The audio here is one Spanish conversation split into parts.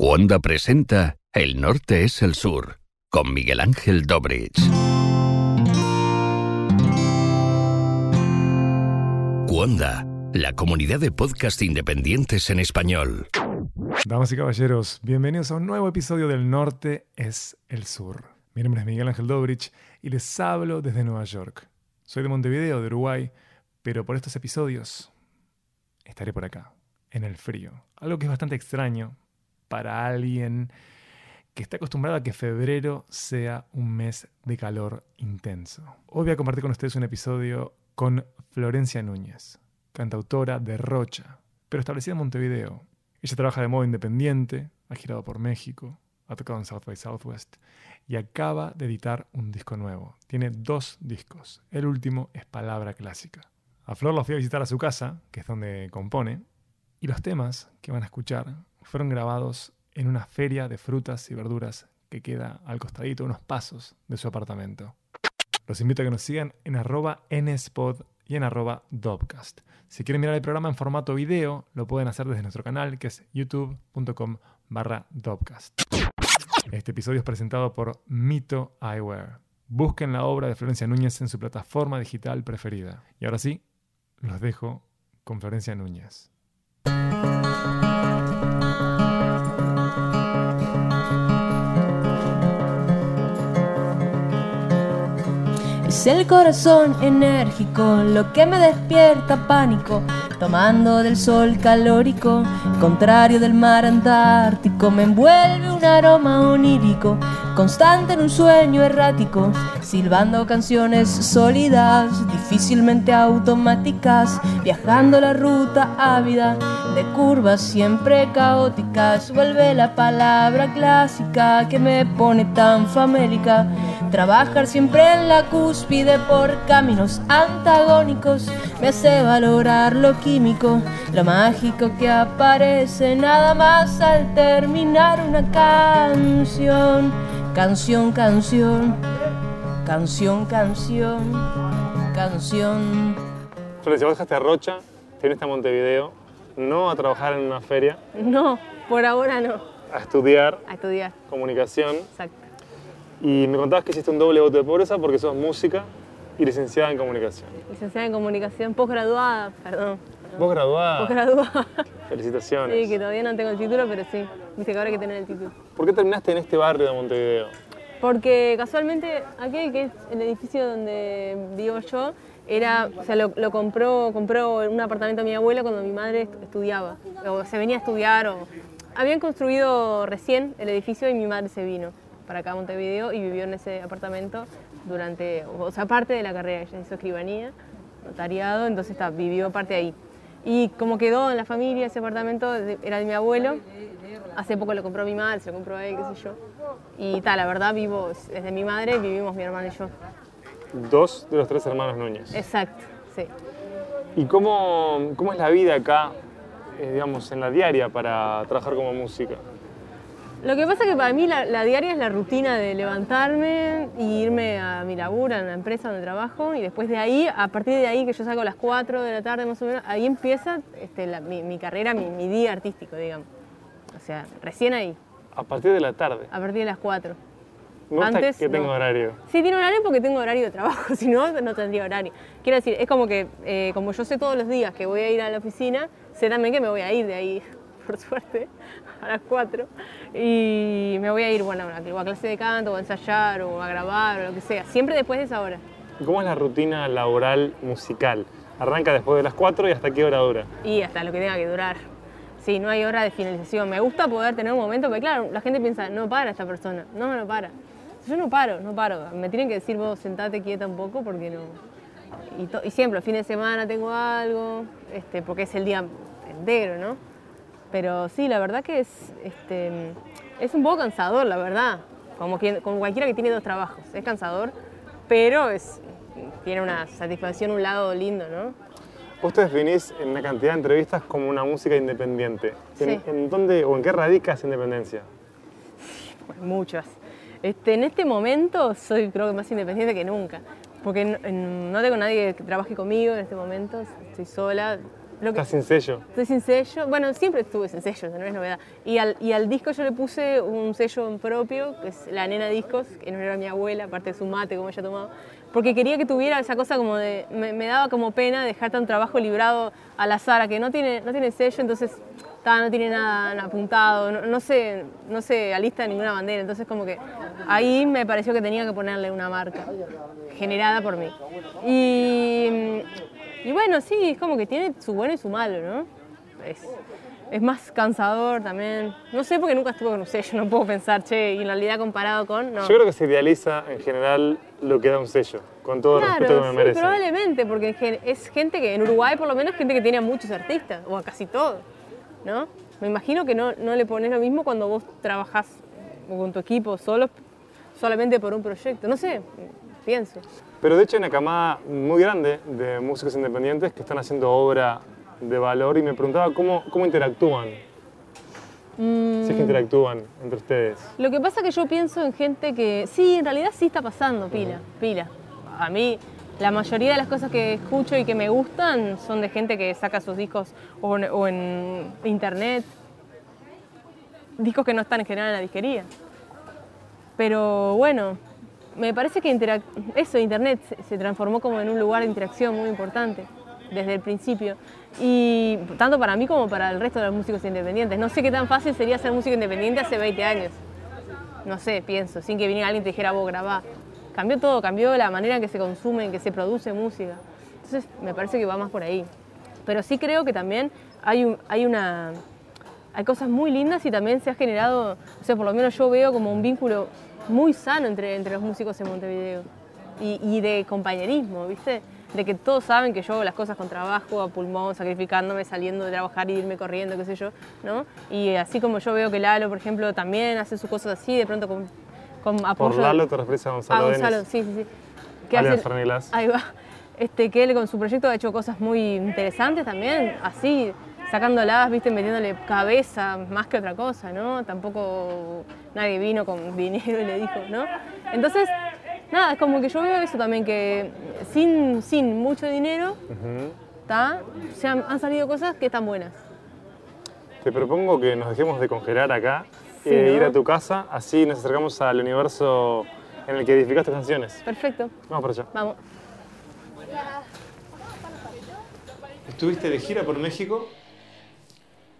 Wanda presenta El norte es el sur, con Miguel Ángel Dobrich. Wanda, la comunidad de podcast independientes en español. Damas y caballeros, bienvenidos a un nuevo episodio del Norte es el Sur. Mi nombre es Miguel Ángel Dobrich y les hablo desde Nueva York. Soy de Montevideo, de Uruguay, pero por estos episodios estaré por acá, en el frío. Algo que es bastante extraño para alguien que está acostumbrado a que febrero sea un mes de calor intenso. Hoy voy a compartir con ustedes un episodio con Florencia Núñez, cantautora de Rocha, pero establecida en Montevideo. Ella trabaja de modo independiente, ha girado por México, ha tocado en South by Southwest y acaba de editar un disco nuevo. Tiene dos discos. El último es Palabra Clásica. A Flor la fui a visitar a su casa, que es donde compone, y los temas que van a escuchar fueron grabados en una feria de frutas y verduras que queda al costadito, unos pasos de su apartamento. Los invito a que nos sigan en arroba nspod y en arroba dobcast. Si quieren mirar el programa en formato video, lo pueden hacer desde nuestro canal que es youtube.com barra dobcast. Este episodio es presentado por Mito Eyewear. Busquen la obra de Florencia Núñez en su plataforma digital preferida. Y ahora sí, los dejo con Florencia Núñez. Es el corazón enérgico lo que me despierta pánico, tomando del sol calórico, contrario del mar antártico, me envuelve un aroma onírico, constante en un sueño errático, silbando canciones sólidas, difícilmente automáticas, viajando la ruta ávida de curvas siempre caóticas, vuelve la palabra clásica que me pone tan famélica. Trabajar siempre en la cúspide por caminos antagónicos me hace valorar lo químico, lo mágico que aparece nada más al terminar una canción. Canción, canción, canción, canción, canción. Florencia, vos dejaste a Rocha, viniste a Montevideo, no a trabajar en una feria, No, por ahora no. a estudiar A estudiar, comunicación. exacto. Y me contabas que hiciste un doble voto de pobreza porque sos música y licenciada en comunicación. Licenciada en comunicación, posgraduada, perdón. Vos graduada. Posgraduada. Felicitaciones. Sí, que todavía no tengo el título, pero sí. Viste que ahora hay que tener el título. ¿Por qué terminaste en este barrio de Montevideo? Porque casualmente aquel que es el edificio donde vivo yo, era, o sea, lo, lo compró, compró un apartamento mi abuela cuando mi madre est- estudiaba, o se venía a estudiar, o habían construido recién el edificio y mi madre se vino para acá a Montevideo y vivió en ese apartamento durante, o sea, parte de la carrera, ella hizo escribanía, notariado, entonces está, vivió parte ahí. Y como quedó en la familia ese apartamento, era de mi abuelo, hace poco lo compró mi madre, se lo compró él, qué sé yo. Y tal, la verdad vivo, es de mi madre, vivimos mi hermana y yo. Dos de los tres hermanos Núñez. Exacto, sí. ¿Y cómo, cómo es la vida acá, eh, digamos, en la diaria para trabajar como música? Lo que pasa es que para mí la, la diaria es la rutina de levantarme y irme a mi laburo, en la empresa donde trabajo, y después de ahí, a partir de ahí, que yo salgo a las 4 de la tarde más o menos, ahí empieza este, la- mi, mi carrera, mi, mi día artístico, digamos. O sea, recién ahí, A partir de la tarde. a partir de las 4. Me gusta Antes, que tengo no. horario. Sí, tiene horario porque tengo horario de trabajo, si no, no tendría horario. Quiero decir, es como que, eh, como yo sé todos los días que voy a ir a la oficina, sé también que me voy a ir de ahí, por suerte, a las 4. Y me voy a ir, bueno, a clase de canto, o a ensayar, o a grabar, o lo que sea. Siempre después de esa hora. ¿Y ¿Cómo es la rutina laboral musical? Arranca después de las 4 y hasta qué hora dura. Y hasta lo que tenga que durar. Sí, no hay hora de finalización. Me gusta poder tener un momento, porque claro, la gente piensa, no para esta persona. No, no para. Yo no paro, no paro. Me tienen que decir, vos sentate quieta un poco porque no. Y siempre, fin de semana tengo algo, este, porque es el día entero, ¿no? Pero sí, la verdad que es, este, es un poco cansador, la verdad. Como, quien, como cualquiera que tiene dos trabajos. Es cansador, pero es, tiene una satisfacción, un lado lindo, ¿no? Vos te definís en una cantidad de entrevistas como una música independiente. ¿En, Sí. en dónde o en qué radica esa independencia? Pues muchas. Este, en este momento soy creo que más independiente que nunca, porque no, no tengo nadie que trabaje conmigo en este momento, estoy sola, lo que- sin sello. Estoy sin sello. Bueno, siempre estuve sin sello, no es novedad. Y al. Y disco yo le puse un sello propio, que es la nena discos, que no era mi abuela, aparte de su mate, como ella tomaba. Porque quería que tuviera esa cosa como de. Me, me daba como pena dejar tan trabajo librado al azar, a que no tiene, no tiene sello, entonces ta, no tiene nada apuntado, no, no se, no se alista ninguna bandera. Entonces, como que ahí me pareció que tenía que ponerle una marca generada por mí. Y, y bueno, sí, es como que tiene su bueno y su malo, ¿no? Es, es más cansador también. No sé porque nunca estuve con un sello, no puedo pensar, che, y en realidad comparado con. No. Yo creo que se idealiza en general lo que da un sello, con todo el respeto que me Claro, sí, merece. probablemente, porque es gente que en Uruguay por lo menos gente que tiene a muchos artistas, o a casi todos, ¿no? Me imagino que no, no le pones lo mismo cuando vos trabajás con tu equipo solo, solamente por un proyecto. No sé, pienso. Pero de hecho hay una camada muy grande de músicos independientes que están haciendo obra de valor y me preguntaba cómo, cómo interactúan. Mm. Si es que interactúan entre ustedes. Lo que pasa es que yo pienso en gente que, sí, en realidad sí está pasando, pila, pila. A mí, la mayoría de las cosas que escucho y que me gustan son de gente que saca sus discos o o en internet, discos que no están en general en la disquería. Pero bueno, me parece que eso, internet, se, se transformó como en un lugar de interacción muy importante desde el principio. Y tanto para mí como para el resto de los músicos independientes. No sé qué tan fácil sería ser músico independiente hace 20 años. No sé, pienso, sin que viniera alguien y te dijera, vos grabá. Cambió todo, cambió la manera en que se consume, en que se produce música. Entonces me parece que va más por ahí. Pero sí creo que también hay, un- hay una... Hay cosas muy lindas y también se ha generado, o sea, por lo menos yo veo como un vínculo muy sano entre, entre los músicos en Montevideo y, y de compañerismo, ¿viste? De que todos saben que yo hago las cosas con trabajo, a pulmón, sacrificándome, saliendo de trabajar y irme corriendo, qué sé yo, ¿no? Y así como yo veo que Lalo, por ejemplo, también hace sus cosas así, de pronto con, con apoyo... Por Lalo te refieres a Gonzalo, a Gonzalo, Denis. sí, sí, sí. Que hace-. Ahí va. Este, que él con su proyecto ha hecho cosas muy interesantes también, así, sacándolas, viste, metiéndole cabeza más que otra cosa, ¿no? Tampoco nadie vino con dinero y le dijo, ¿no? Entonces, nada, es como que yo veo eso también, que sin, sin mucho dinero, Ujú. ¿tá? Se han, han salido cosas que están buenas. Te propongo que nos dejemos de congelar acá Sí, e ¿no? ir a tu casa, así nos acercamos al universo en el que edificaste canciones. Perfecto, Vamos para allá. vamos. Estuviste de gira por México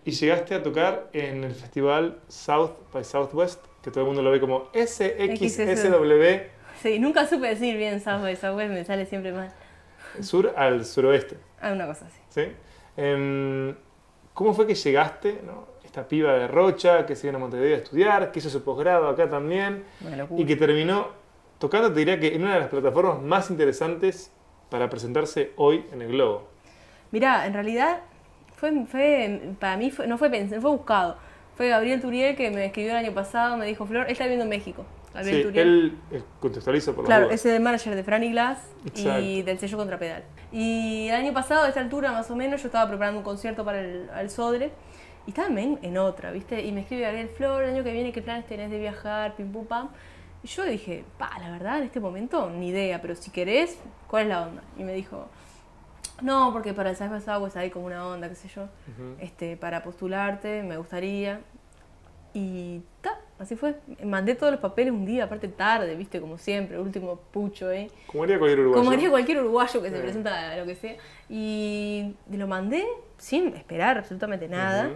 y llegaste a tocar en el festival South by Southwest, que todo el mundo lo ve como SXSW, Sí, nunca supe decir bien South by Southwest, me sale siempre mal. sur al suroeste. Ah, una cosa así. ¿sí? Em, ¿Cómo fue que llegaste, no? esta piba de Rocha, que se vino a Montevideo a estudiar, que hizo su posgrado acá también, y que terminó tocando, te diría que en una de las plataformas más interesantes para presentarse hoy en el Globo? Mirá, en realidad fue, fue para mí fue- no fue pensado, fue buscado. Fue Gabriel Turiel que me escribió el año pasado, me dijo, Flor, él está viviendo en México. Gabriel Sí, Turiel. él eh, contextualiza por la Claro, es el manager de Franny Glass y del sello Contrapedal. Y el año pasado, a esta altura más o menos, yo estaba preparando un concierto para el, Sodre y estaba en, en otra, ¿viste? Y me escribe Gabriel Flor, el año que viene, ¿qué planes tenés de viajar? Pim pum pam. Y yo dije, pa, la verdad, en este momento, ni idea, pero si querés, ¿cuál es la onda? Y me dijo, no, porque para el South by Southwest hay como una onda, qué sé yo, este, para postularte, me gustaría. Y ta, así fue. Mandé todos los papeles un día, aparte tarde, viste, como siempre, último pucho, ¿eh? Como haría cualquier uruguayo. Como haría cualquier uruguayo que se presenta a lo que sea. Y lo mandé sin esperar absolutamente nada.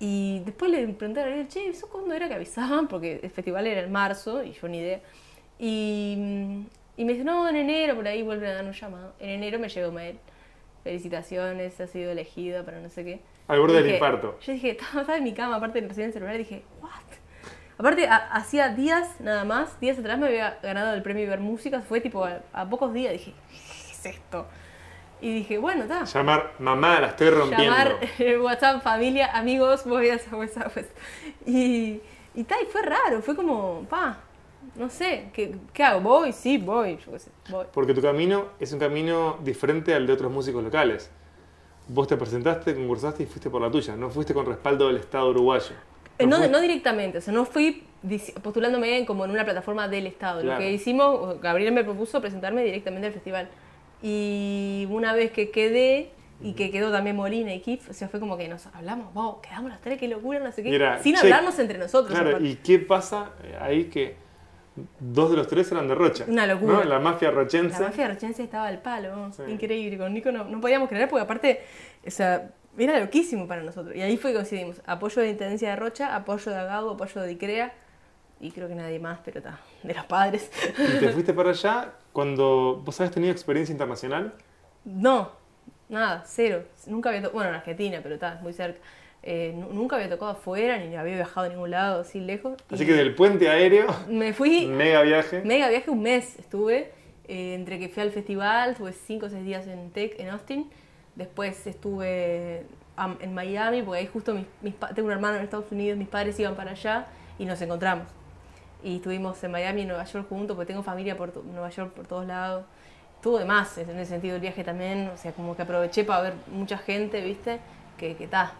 Y después le pregunté a Gabriel, che, ¿eso cuándo era que avisaban? Porque el festival era en marzo y yo ni idea. Y, mm, y me dice, no, en enero, por ahí vuelven a dar un llamado. En enero me llegó mail. Felicitaciones, has sido elegida para no sé qué. Al borde del infarto. Yo dije, estaba, en mi cama, aparte de recibir el celular, y dije, ¿what? Aparte, ha- hacía días nada más, días atrás me había ganado el premio Ver Música, fue tipo a, a pocos días, dije, ¿qué es esto? Y dije, bueno, está. Llamar mamá, la estoy rompiendo. Llamar el WhatsApp, familia, amigos, voy a WhatsApp. Y, y ta, y fue raro, fue como, pa, no sé, ¿qué, qué hago? ¿Voy? Sí, voy, yo qué sé, voy. Porque tu camino es un camino diferente al de otros músicos locales. Vos te presentaste, concursaste y fuiste por la tuya, no fuiste con respaldo del Estado uruguayo. Eh, No, no directamente, o sea, no fui postulándome en- como en una plataforma del Estado. Claro. Lo que hicimos, Gabriel me propuso presentarme directamente al festival. Y una vez que quedé, y que quedó también Molina y Kif, o sea, fue como que nos hablamos, wow, quedamos las tres, qué locura, no sé qué, Mira, sin che, hablarnos entre nosotros. Claro. ¿y qué pasa ahí que dos de los tres eran de Rocha? Una locura. ¿no? La mafia rochense. La mafia rochense estaba al palo, Sí. increíble. Con Nico no, no podíamos creer porque aparte, o sea, era loquísimo para nosotros. Y ahí fue que coincidimos. Apoyo de Intendencia de Rocha, apoyo de Agago, apoyo de ICREA y creo que nadie más, pero está, de los padres. Y te fuiste para allá cuando vos habías tenido experiencia internacional. no, nada, cero. Nunca había bueno, en Argentina, pero está, muy cerca. Eh, nu- nunca había tocado afuera, ni había viajado a ningún lado, así lejos. Así que del puente aéreo, me fui mega viaje. Mega viaje un mes estuve, eh, entre que fui al festival, estuve 5 o 6 días en Tech, en Austin, después estuve en Miami, porque ahí justo mis, mis tengo un hermano en Estados Unidos, mis padres iban para allá y nos encontramos. Y estuvimos en Miami y en Nueva York juntos, porque tengo familia por Nueva York por todos lados. Estuvo de más en ese sentido el viaje también, o sea, como que aproveché para ver mucha gente, ¿viste? Que que está,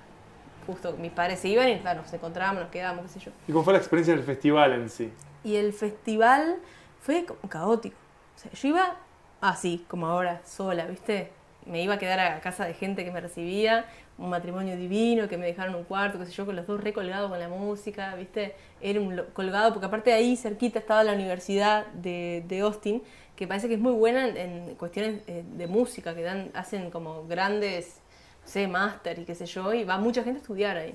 justo mis padres se iban y ta, nos encontrábamos, nos quedábamos, qué sé yo. ¿Y cómo fue la experiencia del festival en sí? Y el festival fue como caótico. O sea, yo iba así, como ahora, sola, ¿viste? Me iba a quedar a casa de gente que me recibía, un matrimonio divino, que me dejaron un cuarto, qué sé yo, con los dos recolgados con la música, ¿viste? Era un colgado, porque aparte de ahí cerquita estaba la Universidad de, de Austin, que parece que es muy buena en, en cuestiones eh, de música, que dan, hacen como grandes, sé, máster y qué sé yo, y va mucha gente a estudiar ahí.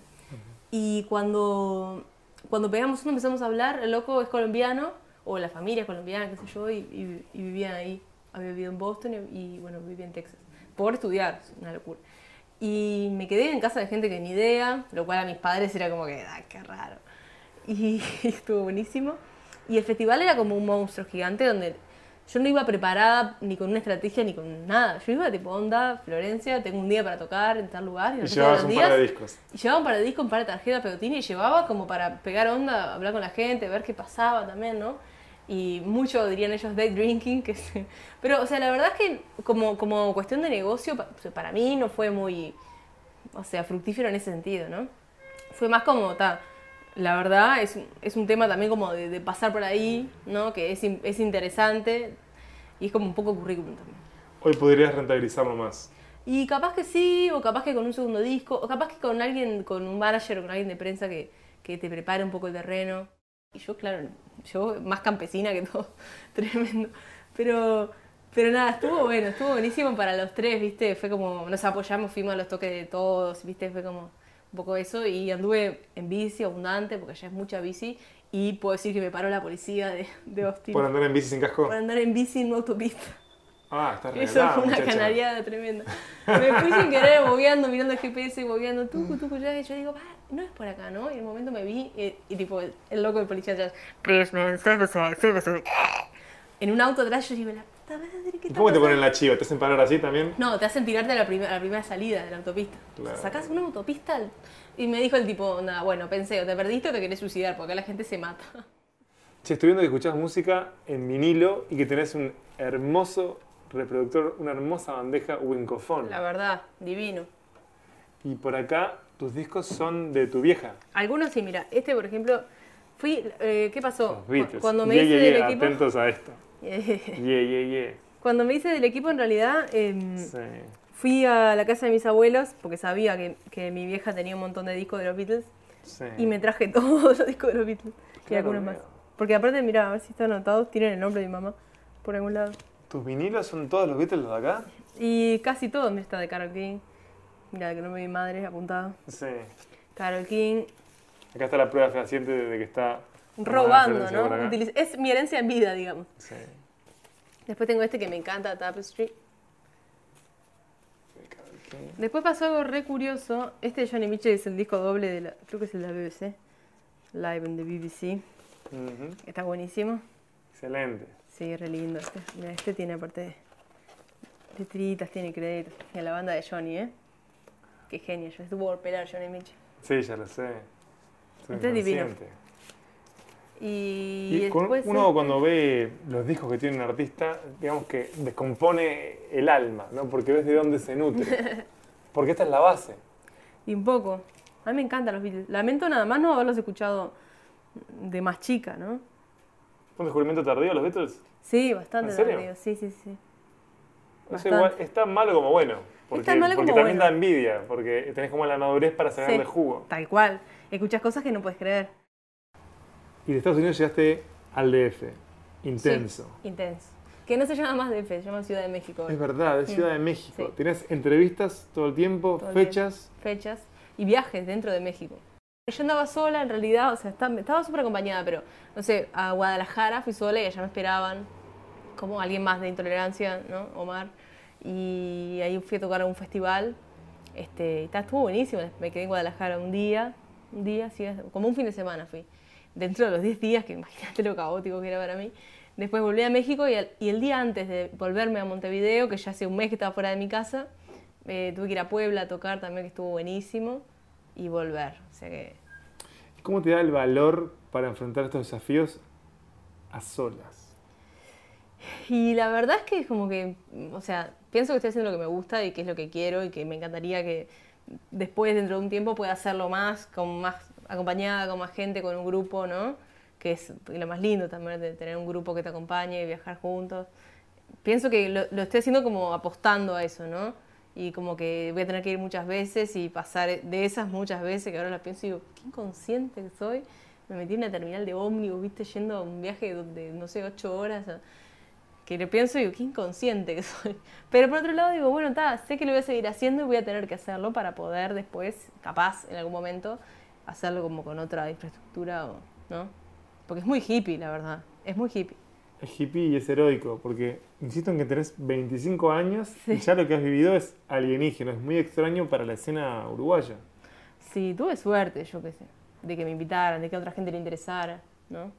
Y cuando, cuando pegamos uno empezamos a hablar, el loco es colombiano, o la familia es colombiana, qué sé yo, y, y, y vivían ahí. Había vivido en Boston y, y, bueno, vivía en Texas. Por estudiar, es una locura. Y me quedé en casa de gente que ni idea, lo cual a mis padres era como que, ah, qué raro. Y, estuvo buenísimo. Y el festival era como un monstruo gigante donde yo no iba preparada ni con una estrategia ni con nada. Yo iba tipo onda, Florencia, tengo un día para tocar en tal lugar. Y, Y llevabas un par de discos. y llevaba un par de discos, un par de tarjetas pegotina y llevaba como para pegar onda, hablar con la gente, ver qué pasaba también, ¿no? Y mucho dirían ellos day drinking, que se- pero o sea, la verdad es que como, como cuestión de negocio, pa- para mí no fue muy, o sea, fructífero en ese sentido, ¿no? Fue más como, ta, la verdad es, un- es un tema también como de, de pasar por ahí, ¿no? Que es, es interesante y es como un poco currículum también. Hoy podrías rentabilizarlo más. Y capaz que sí, o capaz que con un segundo disco, o capaz que con alguien, con un manager o con alguien de prensa que, que te prepare un poco el terreno. Y yo, claro, yo más campesina que todo, tremendo. Pero, pero nada, estuvo bueno, estuvo buenísimo para los tres, ¿viste? Fue como, nos apoyamos, fuimos a los toques de todos, ¿viste? Fue como un poco eso. Y anduve en bici abundante, porque allá es mucha bici. Y puedo decir que me paró la policía de, de Austin Por andar en bici sin casco. por andar en bici en una autopista. Ah, está Eso regalada, fue una muchacha. canariada tremenda. Me fui sin querer bobeando, mirando el GPS, bobeando, tucu, tucu, ya, y yo digo, "Pa, no es por acá, ¿no? Y en un momento me vi, y, y tipo, el, el loco del policía atrás, please man, step aside, step aside". En un auto atrás yo digo, la puta madre, ¿qué ¿Y está cómo te pasando?". ponen la chiva? ¿Te hacen parar así también? No, te hacen tirarte a la, prime- a la primera salida de la autopista. Claro. Sacás una autopista y me dijo el tipo, nada, bueno, pensé, o te perdiste o te querés suicidar, porque acá la gente se mata. Che, estoy viendo que escuchás música en vinilo y que tenés un hermoso reproductor, una hermosa bandeja Wincofone. La verdad, divino. Y por acá, tus discos son de tu vieja. Algunos sí, mira, este por ejemplo, fui, eh, ¿qué pasó? Los Beatles. Cuando me hice del equipo... Atentos a esto. Yeah, yeah, yeah. Cuando me hice del equipo, en realidad, em, Sí. fui a la casa de mis abuelos porque sabía que, que mi vieja tenía un montón de discos de los Beatles sí. y me traje todos los discos de los Beatles y Claro, algunos más. Porque aparte, mira, a ver si están anotados, tienen el nombre de mi mamá por algún lado. ¿Tus vinilos son todos los Beatles de acá? Y casi todos, mira, está de Carol King, mira, que no me mi madre apuntado. Sí. Carol King, Acá está la prueba fehaciente de que está... robando, ¿no? es mi herencia en vida, digamos. Sí. Después tengo este que me encanta, Tapestry. Después pasó algo re curioso. Este de Johnny Mitchell es el disco doble de la, creo que es el de la BBC. Live en the BBC. Está buenísimo. Excelente. Sí, re lindo. Este, Mira, este tiene aparte de tiritas, tiene créditos. Y a la banda de Johnny, ¿eh? Qué genio. Yo estuvo por pelar Johnny Mitchell. Sí, ya lo sé. Soy Este es divino. Y, Y con- después... uno este- cuando ve los discos que tiene un artista, digamos que descompone el alma, ¿no? Porque ves de dónde se nutre. Porque esta es la base. Y un poco. A mí me encantan los Beatles. Lamento nada más no haberlos escuchado de más chica, ¿no? ¿Fue un descubrimiento tardío los Beatles? Sí, bastante ¿En serio? tardío. Sí, sí, sí. Igual es tan malo como bueno. Porque, tan malo porque como también bueno. da envidia, porque tenés como la madurez para sacarle Sí, jugo. Tal cual. Escuchas cosas que no puedes creer. Y de Estados Unidos llegaste al DF. Intenso. Sí, intenso. Que no se llama más DF, se llama Ciudad de México. hoy. Es verdad, es Ciudad de México. Sí. Tenés entrevistas todo el tiempo, Todo el fechas. fechas y viajes dentro de México. Yo andaba sola, en realidad, o sea, estaba, súper acompañada, pero, no sé, a Guadalajara fui sola y allá me esperaban, como alguien más de intolerancia, ¿no? Omar. Y ahí fui a tocar a un festival, este, y ta, estuvo buenísimo, me quedé en Guadalajara un día, un día, sí, como un fin de semana fui. Dentro de los 10 días, que imagínate lo caótico que era para mí. Después volví a México y el, y el día antes de volverme a Montevideo, que ya hace un mes que estaba fuera de mi casa, eh, tuve que ir a Puebla a tocar también, que estuvo buenísimo, y volver. O sea que ¿Cómo te da el valor para enfrentar estos desafíos a solas? Y la verdad es que es como que, o sea, pienso que estoy haciendo lo que me gusta y que es lo que quiero y que me encantaría que después, dentro de un tiempo, pueda hacerlo más, con más acompañada, con más gente, con un grupo, ¿no? Que es lo más lindo también de tener un grupo que te acompañe y viajar juntos. Pienso que lo, lo estoy haciendo como apostando a eso, ¿no? Y como que voy a tener que ir muchas veces y pasar de esas muchas veces, que ahora las pienso y digo, qué inconsciente que soy. Me metí en una terminal de ómnibus, viste, yendo a un viaje de, no sé, ocho horas. que lo pienso y digo, qué inconsciente que soy. Pero por otro lado digo, bueno, está, sé que lo voy a seguir haciendo y voy a tener que hacerlo para poder después, capaz, en algún momento, hacerlo como con otra infraestructura, o, ¿no? Porque es muy hippie, la verdad. Es muy hippie. Es hippie y es heroico, porque insisto en que tenés 25 años y ya lo que has vivido es alienígeno, es muy extraño para la escena uruguaya. Sí, tuve suerte, yo qué sé, de que me invitaran, de que a otra gente le interesara, ¿no?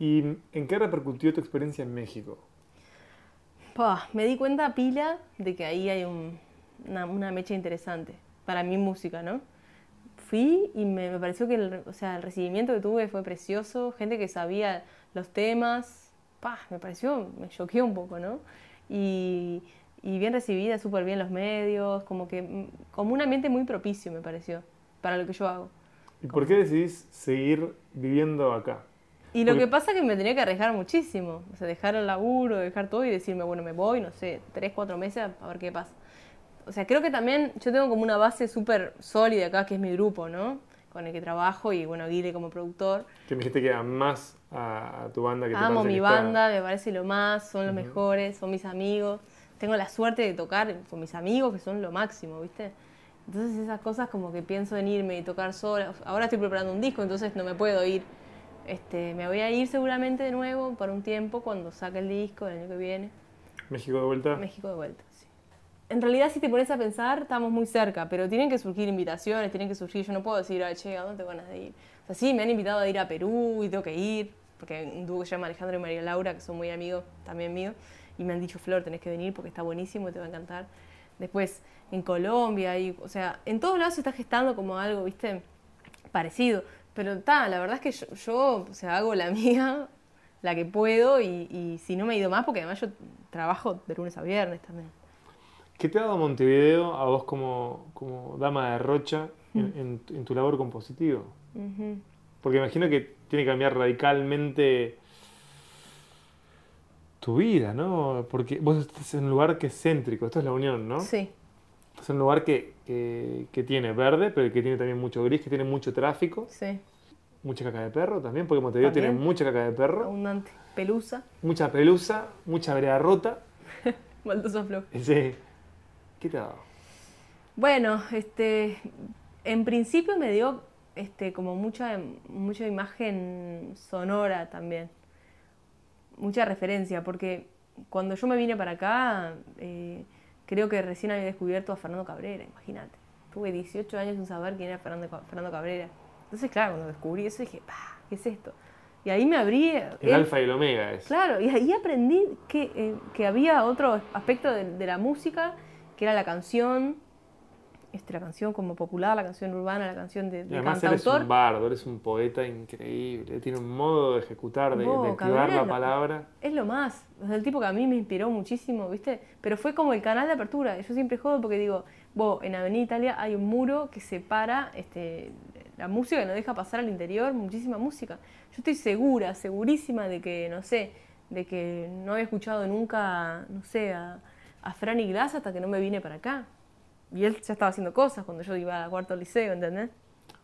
¿Y en qué repercutió tu experiencia en México? Pah, me di cuenta pila de que ahí hay un- una, una mecha interesante para mi música, ¿no? Fui y me, me pareció que el, o sea, el recibimiento que tuve fue precioso, gente que sabía los temas, pah, me pareció, me choqueó un poco, ¿no? Y, y bien recibida, súper bien los medios, como que, mm, como un ambiente muy propicio me pareció para lo que yo hago. ¿Y por qué decidís seguir viviendo acá? Y lo Porque- que pasa es que me tenía que arriesgar muchísimo. O sea, dejar el laburo, dejar todo y decirme, bueno, me voy, no sé, tres, cuatro meses a ver qué pasa. O sea, creo que también yo tengo como una base súper sólida acá, que es mi grupo, ¿no? Con el que trabajo y, bueno, Guile como productor. Que me dijiste que amas a, a tu banda. Que te Amo parece mi que está- banda, me parece lo más, son los mejores, son mis amigos. Tengo la suerte de tocar con mis amigos, que son lo máximo, ¿viste? Entonces esas cosas como que pienso en irme y tocar sola. Ahora estoy preparando un disco, entonces no me puedo ir. Este, me voy a ir seguramente de nuevo por un tiempo cuando saque el disco el año que viene. México de vuelta. México de vuelta. En realidad, si te pones a pensar, estamos muy cerca, pero tienen que surgir invitaciones, tienen que surgir. Yo no puedo decir, ay, che, ¿a dónde te van a ir? O sea, sí, me han invitado a ir a Perú y tengo que ir, porque hay un dúo que se llama Alejandro y María Laura, que son muy amigos también míos, y me han dicho, Flor, tenés que venir porque está buenísimo y te va a encantar. Después, en Colombia, y, o sea, en todos lados se está gestando como algo, ¿viste? Parecido. Pero está, la verdad es que yo, yo, o sea, hago la mía, la que puedo, y, y si no me he ido más, porque además yo trabajo de lunes a viernes también. ¿Qué te ha dado Montevideo a vos como, como dama de Rocha Mm. en, en- en tu labor compositiva? Porque imagino que tiene que cambiar radicalmente tu vida, ¿no? Porque vos estás en un lugar que es céntrico, esto es la unión, ¿no? Sí, Es un lugar que, que- que tiene verde, pero que tiene también mucho gris, que tiene mucho tráfico, sí, mucha caca de perro también, porque Montevideo tiene mucha caca de perro, abundante. Pelusa, mucha pelusa, mucha vereda rota. baldosa flojo. Ese, ¿Qué te ha dado? Bueno, este, en principio me dio este, como mucha, mucha imagen sonora también, mucha referencia, porque cuando yo me vine para acá, eh, creo que recién había descubierto a Fernando Cabrera, imagínate. Tuve 18 años sin saber quién era Fernando, Ca- Fernando Cabrera. Entonces, claro, cuando descubrí eso dije, "Pa, ¿qué es esto? Y ahí me abrí... El él- alfa y el omega es. Claro, y ahí aprendí que, eh, que había otro aspecto de, de la música, que era la canción, este, la canción como popular, la canción urbana, la canción de, Y de además eres un bardo, eres un poeta increíble, tiene un modo de ejecutar, de, activar la lo- palabra. Es lo más, sea, el tipo que a mí me inspiró muchísimo, ¿viste? Pero fue como el canal de apertura. Yo siempre jodo porque digo, vos, en Avenida Italia hay un muro que separa este, la música, que no deja pasar al interior muchísima música. Yo estoy segura, segurísima de que, no sé, de que no había escuchado nunca, no sé, a, a Fran y Glass hasta que no me vine para acá. Y él ya estaba haciendo cosas cuando yo iba a cuarto liceo, ¿entendés?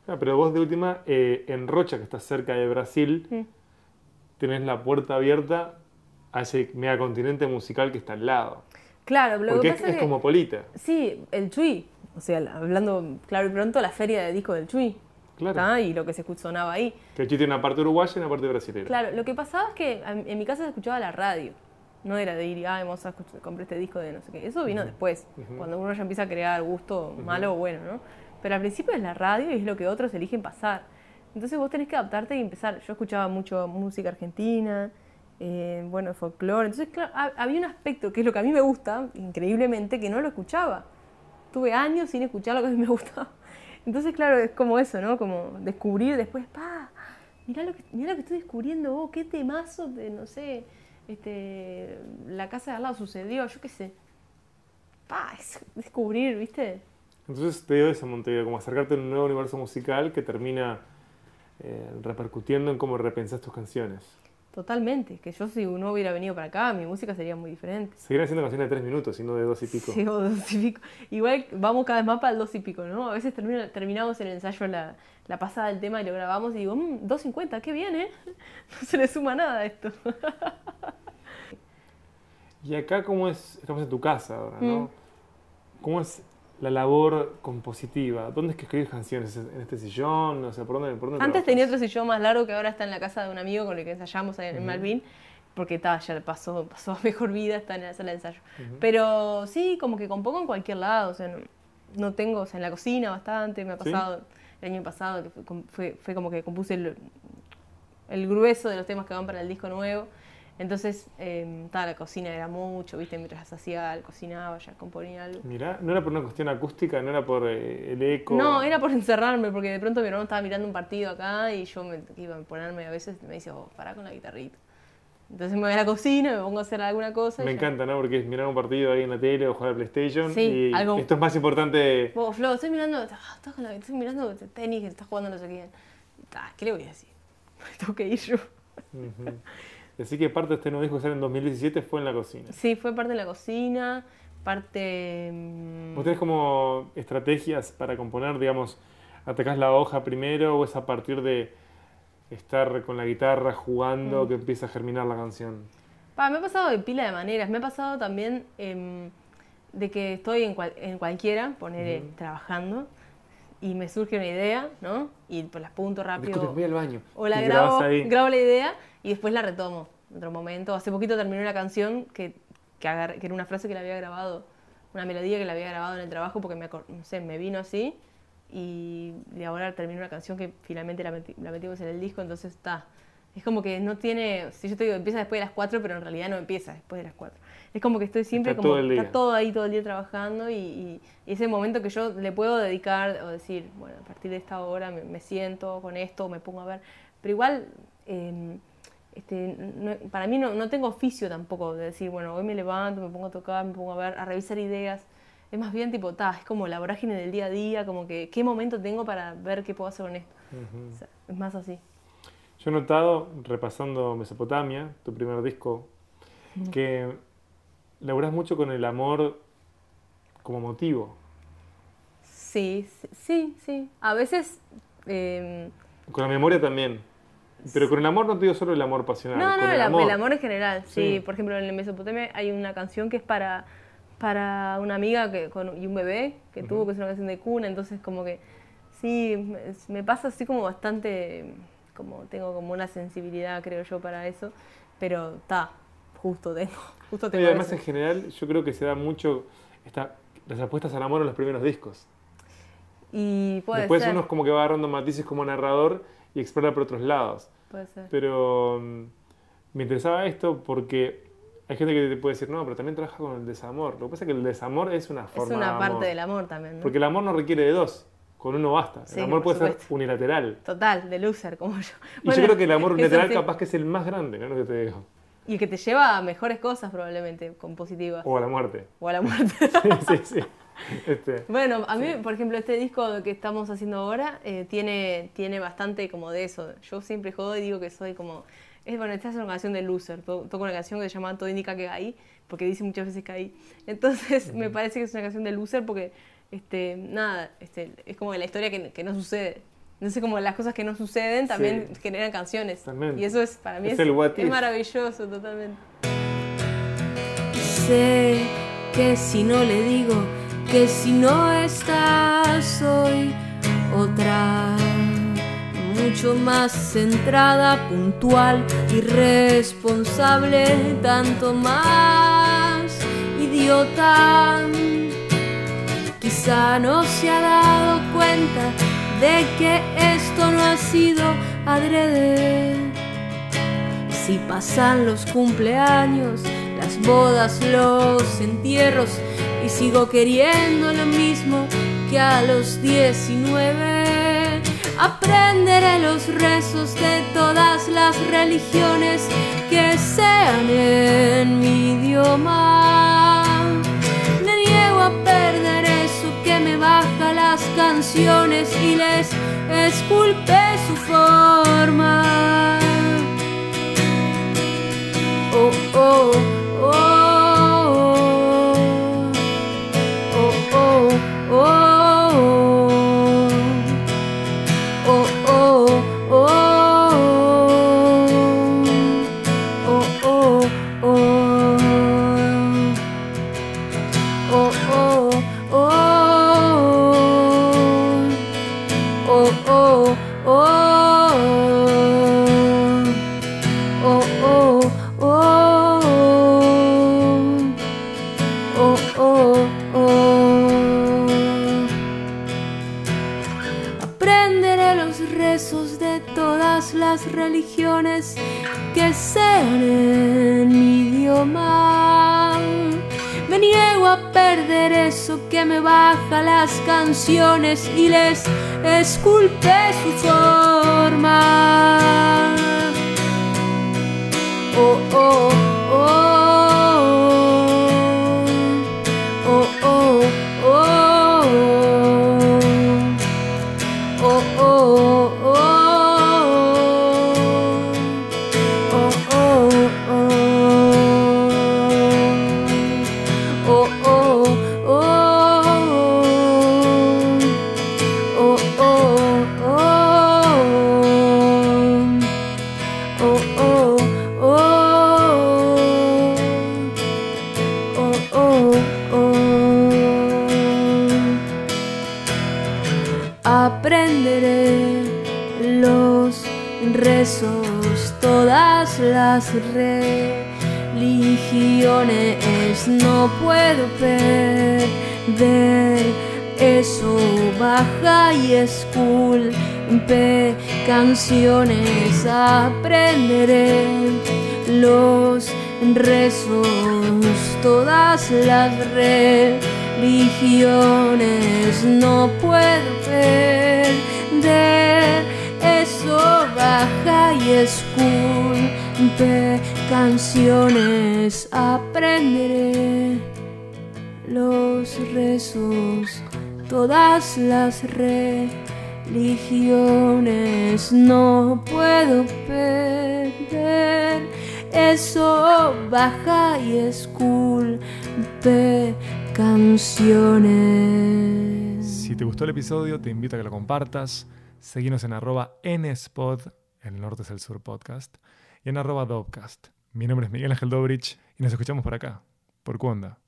Ah, pero vos de última, eh, en Rocha, que está cerca de Brasil, Mm. tenés la puerta abierta a ese megacontinente musical que está al lado. Claro, lo Porque que es, pasa es que... cosmopolita. Sí, el Chui. O sea, hablando claro y pronto, la feria de disco del Chui. Claro. ¿tá? Y lo que se sonaba ahí. Que el tiene una parte uruguaya y una parte brasileña. Claro, lo que pasaba es que en mi casa se escuchaba la radio. No era de ir, ay, vamos a escuchar, compré este disco de no sé qué. Eso vino después, cuando uno ya empieza a crear gusto malo o bueno, ¿no? Pero al principio es la radio y es lo que otros eligen pasar. Entonces vos tenés que adaptarte y empezar. Yo escuchaba mucho música argentina, eh, bueno, folclore. Entonces, claro, ha- había un aspecto que es lo que a mí me gusta, increíblemente, que no lo escuchaba. Tuve años sin escuchar lo que a mí me gustaba. Entonces, claro, es como eso, ¿no? Como descubrir después, pa, mirá lo que, mirá lo que estoy descubriendo vos, qué temazo de, no sé, este, la casa de al lado sucedió, yo qué sé. Pa, es descubrir, ¿viste? Entonces te dio eso, Montevideo, como acercarte a un nuevo universo musical que termina eh, repercutiendo en cómo repensás tus canciones. Totalmente. Que yo si no hubiera venido para acá, mi música sería muy diferente. Seguirán siendo canciones de tres minutos y no de dos y pico. Sí, o dos y pico. Igual vamos cada vez más para el dos y pico, ¿no? A veces termina- terminamos el ensayo la, la pasada del tema y lo grabamos y digo, mmm, 2.50, qué bien, ¿eh? No se le suma nada a esto. Y acá, ¿cómo es? Estamos en tu casa ahora, ¿no? Mm. ¿Cómo es la labor compositiva? ¿Dónde es que escribes canciones? ¿En este sillón? O sea, ¿por dónde, por dónde Antes tenía otro sillón más largo que ahora está en la casa de un amigo con el que ensayamos en, en Malvin, porque ta, ya pasó, pasó a mejor vida, está en la sala de ensayo. Pero sí, como que compongo en cualquier lado, o sea, no, no tengo, o sea, en la cocina bastante, me ha ¿Sí? pasado el año pasado, que fue, fue, fue como que compuse el, el grueso de los temas que van para el disco nuevo. Entonces, eh, la cocina era mucho, viste, mientras hacía, cocinaba, ya componía algo. Mirá, no era por una cuestión acústica, no era por eh, el eco. No, era por encerrarme, porque de pronto mi hermano estaba mirando un partido acá y yo me, iba a ponerme a veces, me dice, oh, pará con la guitarrita. Entonces me voy a la cocina, me pongo a hacer alguna cosa. Me encanta, ¿no? Porque es mirar un partido ahí en la tele o jugar a PlayStation. Sí, y algo- esto es más importante. Vos, Flo, estoy mirando, ah, estoy mirando tenis que estás jugando no sé quién. ¿Qué le voy a decir? Tengo que ir yo. Ujú. Así que parte de este nuevo disco que sale en 2017 fue en la cocina. Sí, fue parte de la cocina, parte... mm, ¿Vos tenés como estrategias para componer, digamos, atacás la hoja primero o es a partir de estar con la guitarra Mm. jugando que empieza a germinar la canción? Pa, me ha pasado de pila de maneras. Me ha pasado también em, de que estoy en, cual- en cualquiera, poner trabajando, y me surge una idea, ¿no? Y pues la apunto rápido. Disculpe, voy al baño. O la grabo, grabo la idea y después la retomo en otro momento. Hace poquito terminé una canción que, que, agarré- que era una frase que la había grabado, una melodía que la había grabado en el trabajo porque me, no sé, me vino así. Y, y ahora terminé una canción que finalmente la, meti- la metimos en el disco, entonces está. Es como que no tiene, si yo te digo empieza después de las 4, pero en realidad no empieza después de las 4. Es como que estoy siempre Está como todo está todo ahí todo el día trabajando y, y- y ese momento que yo le puedo dedicar o decir, bueno, a partir de esta hora me, me siento con esto, me pongo a ver. Pero igual, eh, este, no- para mí no, no tengo oficio tampoco de decir, bueno, hoy me levanto, me pongo a tocar, me pongo a ver, a revisar ideas. Es más bien tipo, ta, es como la vorágine del día a día, como que qué momento tengo para ver qué puedo hacer con esto. O sea, es más así. Yo he notado, repasando Mesopotamia, tu primer disco, que laburás mucho con el amor como motivo. Sí, sí, sí. A veces... eh, Con la memoria también. Pero con el amor no te digo solo el amor pasional. No, no, el, el, am- amor. el amor en general. Sí. Sí. por ejemplo, en Mesopotamia hay una canción que es para, para una amiga que, con, y un bebé que tuvo, que es una canción de cuna, entonces como que sí, me, me pasa así como bastante, como tengo como una sensibilidad, creo yo, para eso, pero está, justo tengo, justo tengo y además eso. en general yo creo que se da mucho esta, las apuestas al amor en los primeros discos. Y puede Después ser, uno es como que va agarrando matices como narrador y explora por otros lados. puede ser. Pero mm, me interesaba esto porque hay gente que te puede decir, no, pero también trabaja con el desamor. Lo que pasa es que el desamor es una Es forma una de parte amor. del amor también, ¿no? Porque el amor no requiere de dos, con uno basta. Sí, el amor puede ser supuesto. unilateral. Total, de loser, como yo. Y Bueno, yo creo que el amor unilateral sí. capaz que es el más grande, ¿no? Lo que te digo. Y que te lleva a mejores cosas probablemente, con positivas. O a la muerte. O a la muerte. sí, sí. Este, Bueno, a mí, por ejemplo, este disco que estamos haciendo ahora eh, tiene, tiene bastante como de eso. Yo siempre jodo y digo que soy como... Es, bueno, esta es una canción de Loser. To- Toco una canción que se llama Todo indica que caí, porque dice muchas veces caí. Entonces me parece que es una canción de Loser porque, este, nada, este, es como la historia que, que no sucede. Entonces como las cosas que no suceden también Sí. generan canciones. Totalmente. Y eso es, para mí Es es, el what es maravilloso, totalmente. Sé que si no le digo que si no estás soy otra mucho más centrada, puntual y responsable, tanto más idiota. Quizá no se ha dado cuenta de que sido adrede. Si pasan los cumpleaños, las bodas, los entierros y sigo queriendo lo mismo que a los 19, aprenderé los rezos de todas las religiones que sean en mi idioma. Me niego a perder eso que me baja las canciones y les esculpe su forma. Oh, oh, y les esculpe su forma. Aprenderé los rezos, todas las religiones. No puedo perder eso. Baja y esculpe canciones. Aprenderé los rezos, todas las religiones. No puedo perder eso. Baja y esculpe canciones. Si te gustó el episodio, te invito a que lo compartas. Seguinos en arroba nspod, el norte es el sur podcast, y en arroba dopcast. Mi nombre es Miguel Ángel Dobrich y nos escuchamos por acá, por Cuonda.